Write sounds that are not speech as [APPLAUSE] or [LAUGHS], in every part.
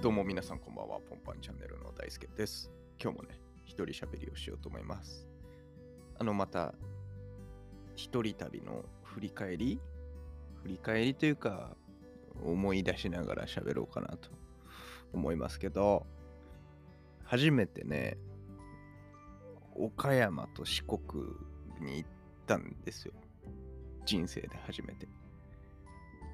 どうも皆さんこんばんは、ポンパンチャンネルの大輔です。今日もね、一人喋りをしようと思います。あの、また、一人旅の振り返り？振り返りというか、思い出しながら喋ろうかなと思いますけど、初めてね、岡山と四国に行ったんですよ。人生で初めて。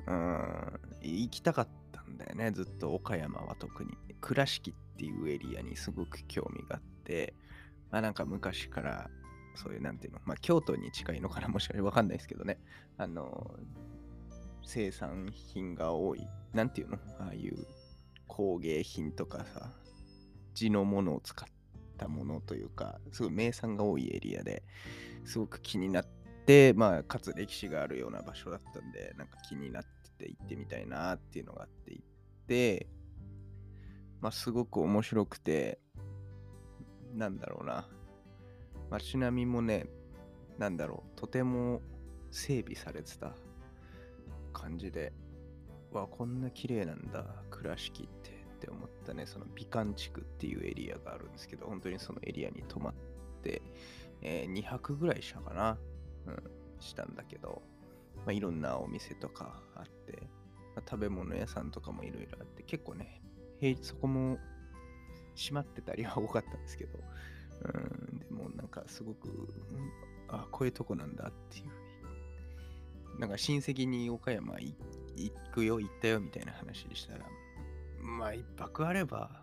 うーん、行きたかったんだよね、ずっと岡山は特に。倉敷っていうエリアにすごく興味があって、まあなんか昔からそういうなんていうの、まあ京都に近いのかな、もしかしてわかんないですけどね。あの、生産品が多い、なんていうの？ああいう工芸品とかさ、地のものを使ったものというか、すごい名産が多いエリアですごく気になって、まあ、かつ歴史があるような場所だったんで、なんか気になってって行ってみたいなっていうのがあって行って、まあ、すごく面白くて、なんだろうな。街並みもね、なんだろう、とても整備されてた感じで、わ、こんな綺麗なんだ、倉敷ってって思ったね、その美観地区っていうエリアがあるんですけど、本当にそのエリアに泊まって、えー2泊ぐらいしたかな、うん、したんだけど、まあ、いろんなお店とかあって、まあ食べ物屋さんとかもいろいろあって、結構ね、平日そこも閉まってたりは [LAUGHS] 多かったんですけど、うん、でもなんかすごく、うんあ、こういうとこなんだっていう。なんか親戚に岡山行くよ、行ったよみたいな話でしたら、まあ一泊あれば、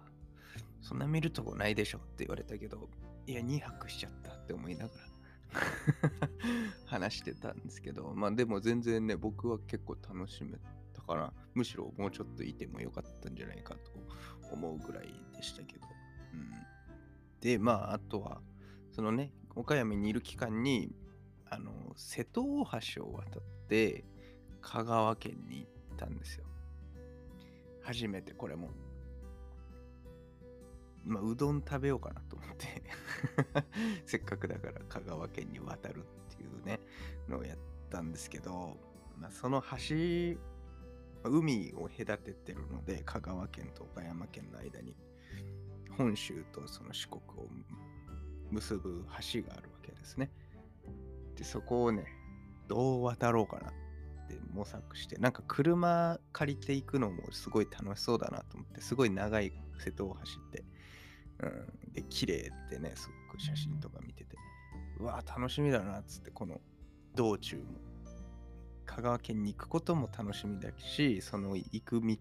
そんな見るとこないでしょって言われたけど、いや、2泊しちゃったって思いながら [LAUGHS] 話してたんですけど、まあでも全然ね、僕は結構楽しめたから、むしろもうちょっといてもよかったんじゃないかと思うぐらいでしたけど。うん、で、まああとは、そのね、岡山にいる期間に、あの、瀬戸大橋を渡って、香川県に行ったんですよ。初めてこれも。まあ、うどん食べようかなと思って [LAUGHS] せっかくだから香川県に渡るっていうねのをやったんですけど、まあ、その橋海を隔ててるので香川県と岡山県の間に本州とその四国を結ぶ橋があるわけですね。でそこをねどう渡ろうかなって模索してなんか車借りていくのもすごい楽しそうだなと思ってすごい長い瀬戸大橋って、うん、で綺麗ってねすごく写真とか見ててうわ楽しみだなっつってこの道中も香川県に行くことも楽しみだしその行く道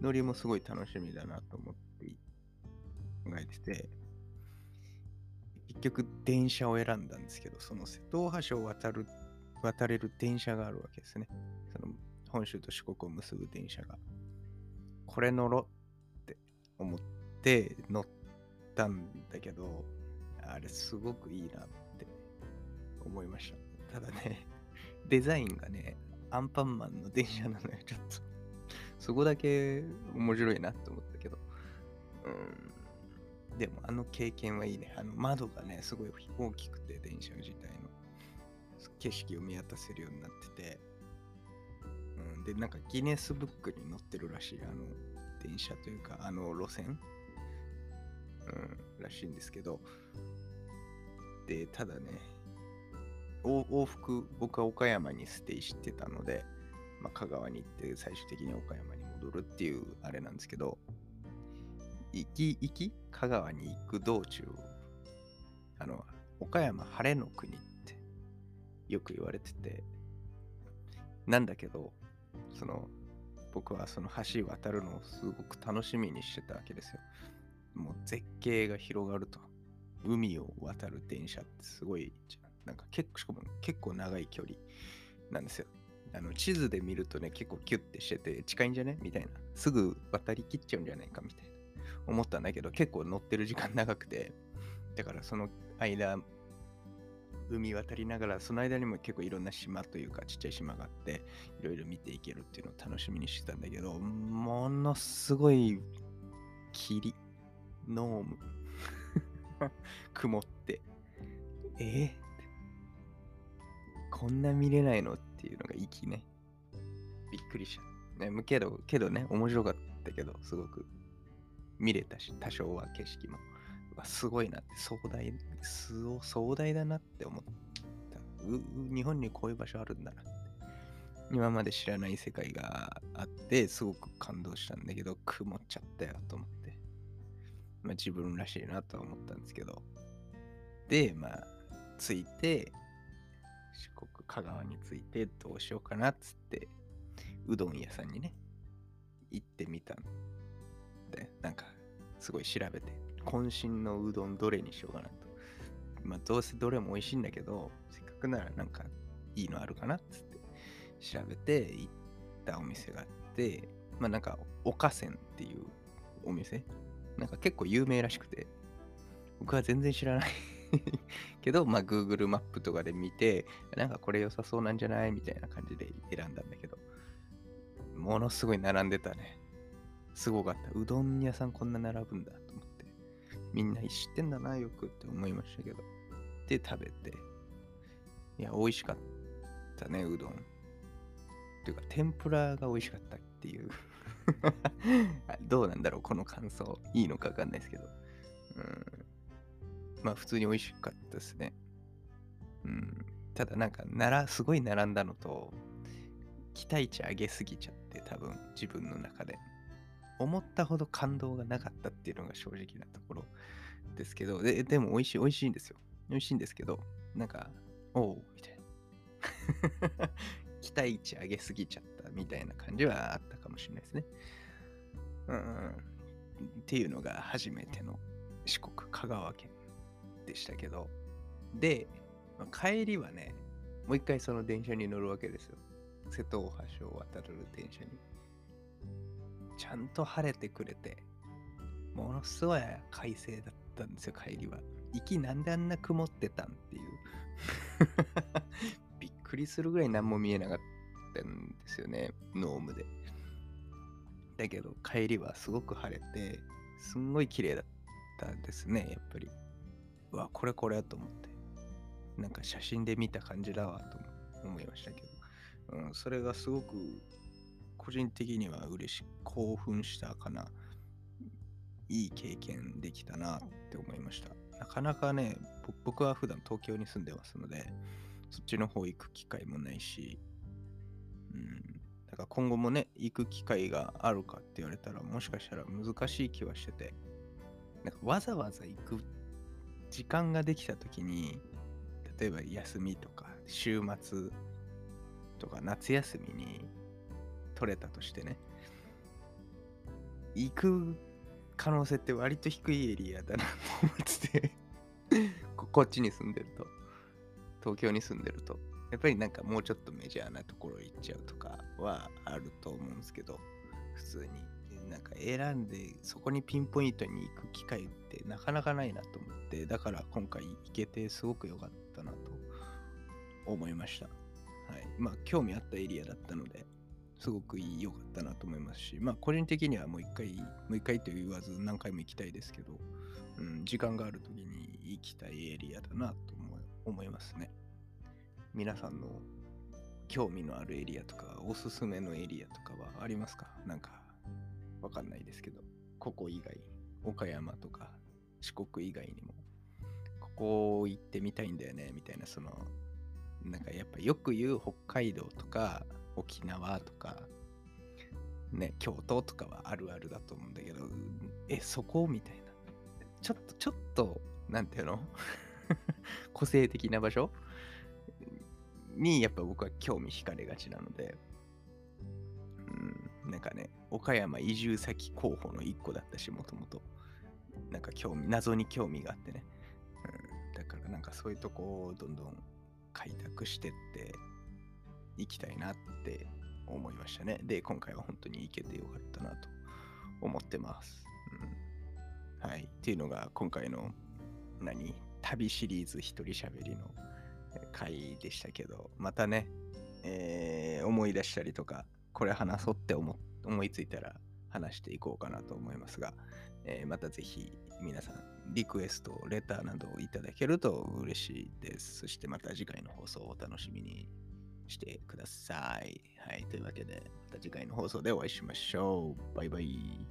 のりもすごい楽しみだなと思って考えてて結局電車を選んだんですけどその瀬戸大橋を渡る渡れる電車があるわけですね。その本州と四国を結ぶ電車が。これ乗ろって思って乗ったんだけど、あれすごくいいなって思いました。ただね、[LAUGHS] デザインがね、アンパンマンの電車なのよ、ちょっと。そこだけ面白いなって思ったけど。うん。でもあの経験はいいね。あの窓がね、すごい大きくて、電車自体の。景色を見渡せるようになってて、うん、でなんかギネスブックに載ってるらしいあの電車というかあの路線、うん、らしいんですけど。でただね往復僕は岡山にステイしてたので、まあ、香川に行って最終的に岡山に戻るっていうあれなんですけど行き行き香川に行く道中あの岡山晴れの国ってよく言われててなんだけどその僕はその橋渡るのをすごく楽しみにしてたわけですよ。もう絶景が広がると。海を渡る電車ってすごいなんか結構しかも結構長い距離なんですよ。あの地図で見るとね結構キュッてしてて近いんじゃねみたいな。すぐ渡りきっちゃうんじゃないかみたいな。思ったんだけど結構乗ってる時間長くて。だからその間海渡りながら、その間にも結構いろんな島というか、ちっちゃい島があって、いろいろ見ていけるっていうのを楽しみにしてたんだけど、ものすごい霧、ノーム、[LAUGHS] 曇って、え？ー、こんな見れないの？っていうのが息ね。びっくりした。ね、けど、けどね、面白かったけど、すごく。見れたし、多少は景色も。すごいなって、壮大、壮大だなって思ったう。日本にこういう場所あるんだなって。今まで知らない世界があって、すごく感動したんだけど、曇っちゃったよと思って。まあ自分らしいなとは思ったんですけど。で、まあ、着いて、四国、香川に着いてどうしようかなっつって、うどん屋さんにね、行ってみたんで、なんか、すごい調べて、渾身のうどんどれにしようかなと。まあ、どうせどれも美味しいんだけど、せっかくならなんかいいのあるかなっつって調べて行ったお店があって、まあなんか、岡線っていうお店なんか結構有名らしくて、僕は全然知らない [LAUGHS] けど、まあ Google マップとかで見て、なんかこれ良さそうなんじゃないみたいな感じで選んだんだけど、ものすごい並んでたね。すごかった。うどん屋さんこんな並ぶんだと思って。みんな知ってんだな、よくって思いましたけど。で、食べて。いや、美味しかったね、うどん。っていうか、天ぷらが美味しかったっていう [LAUGHS] どうなんだろう、この感想。いいのかわかんないですけど。うん。まあ、普通に美味しかったですね。うん。ただ、なんか、なら、すごい並んだのと、期待値上げすぎちゃって多分自分の中で思ったほど感動がなかったっていうのが正直なところですけどででも美味しい美味しいんですよ美味しいんですけどなんかおうみたいな [LAUGHS] 期待値上げすぎちゃったみたいな感じはあったもしれないですねうんっていうのが初めての四国香川県でしたけどで、まあ、帰りはねもう一回その電車に乗るわけですよ瀬戸大橋を渡る電車に。ちゃんと晴れてくれて、ものすごい快晴だったんですよ、帰りは。行きなんであんな曇ってたんっていう。[LAUGHS] びっくりするぐらい何も見えなかったんですよね、ノームで。だけど帰りはすごく晴れて、すんごい綺麗だったんですね、やっぱり。うわ、これこれと思って。なんか写真で見た感じだわと思いましたけど。うん、それがすごく個人的には嬉しい、興奮したかな。いい経験できたなって思いました。なかなかね、僕は普段東京に住んでますので、そっちの方行く機会もないし、うん、か今後もね、行く機会があるかって言われたら、もしかしたら難しい気はしてて、なんかわざわざ行く時間ができた時に、例えば休みとか週末とか夏休みに取れたとしてね、行く可能性って割と低いエリアだなと思ってて [LAUGHS] こっちに住んでると、東京に住んでると、やっぱりなんかもうちょっとメジャーなところ行っちゃうとかはあると思うんですけど、普通に。なんか選んでそこにピンポイントに行く機会ってなかなかないなと思って、だから今回行けてすごく良かったなと思いました。はい、まあ興味あったエリアだったので、すごく良かったなと思いますし、まあ個人的にはもう一回、もう一回と言わず何回も行きたいですけど、うん、時間がある時に行きたいエリアだなと思いますね。皆さんの興味のあるエリアとか、おすすめのエリアとかはありますか？なんか、わかんないですけど、ここ以外、岡山とか四国以外にも、ここ行ってみたいんだよね、みたいな、その、なんかやっぱよく言う北海道とか沖縄とかね京都とかはあるあるだと思うんだけどえそこ？みたいな。ちょっとちょっとなんていうの？[LAUGHS] 個性的な場所？にやっぱ僕は興味惹かれがちなのでうんなんかね岡山移住先候補の一個だったしもともとなんか興味謎に興味があってね、うん、だからなんかそういうとこをどんどん開拓してっていきたいなって思いましたね。で、今回は本当に行けてよかったなと思ってます。うん、はい。っていうのが今回の何？旅シリーズ一人喋りの回でしたけど、またね、えー、思い出したりとか、これ話そうって思いついたら話していこうかなと思いますが、えー、またぜひ皆さんリクエスト、レターなどをいただけると嬉しいです。そしてまた次回の放送をお楽しみにしてください。はい、というわけで、また次回の放送でお会いしましょう。バイバイ。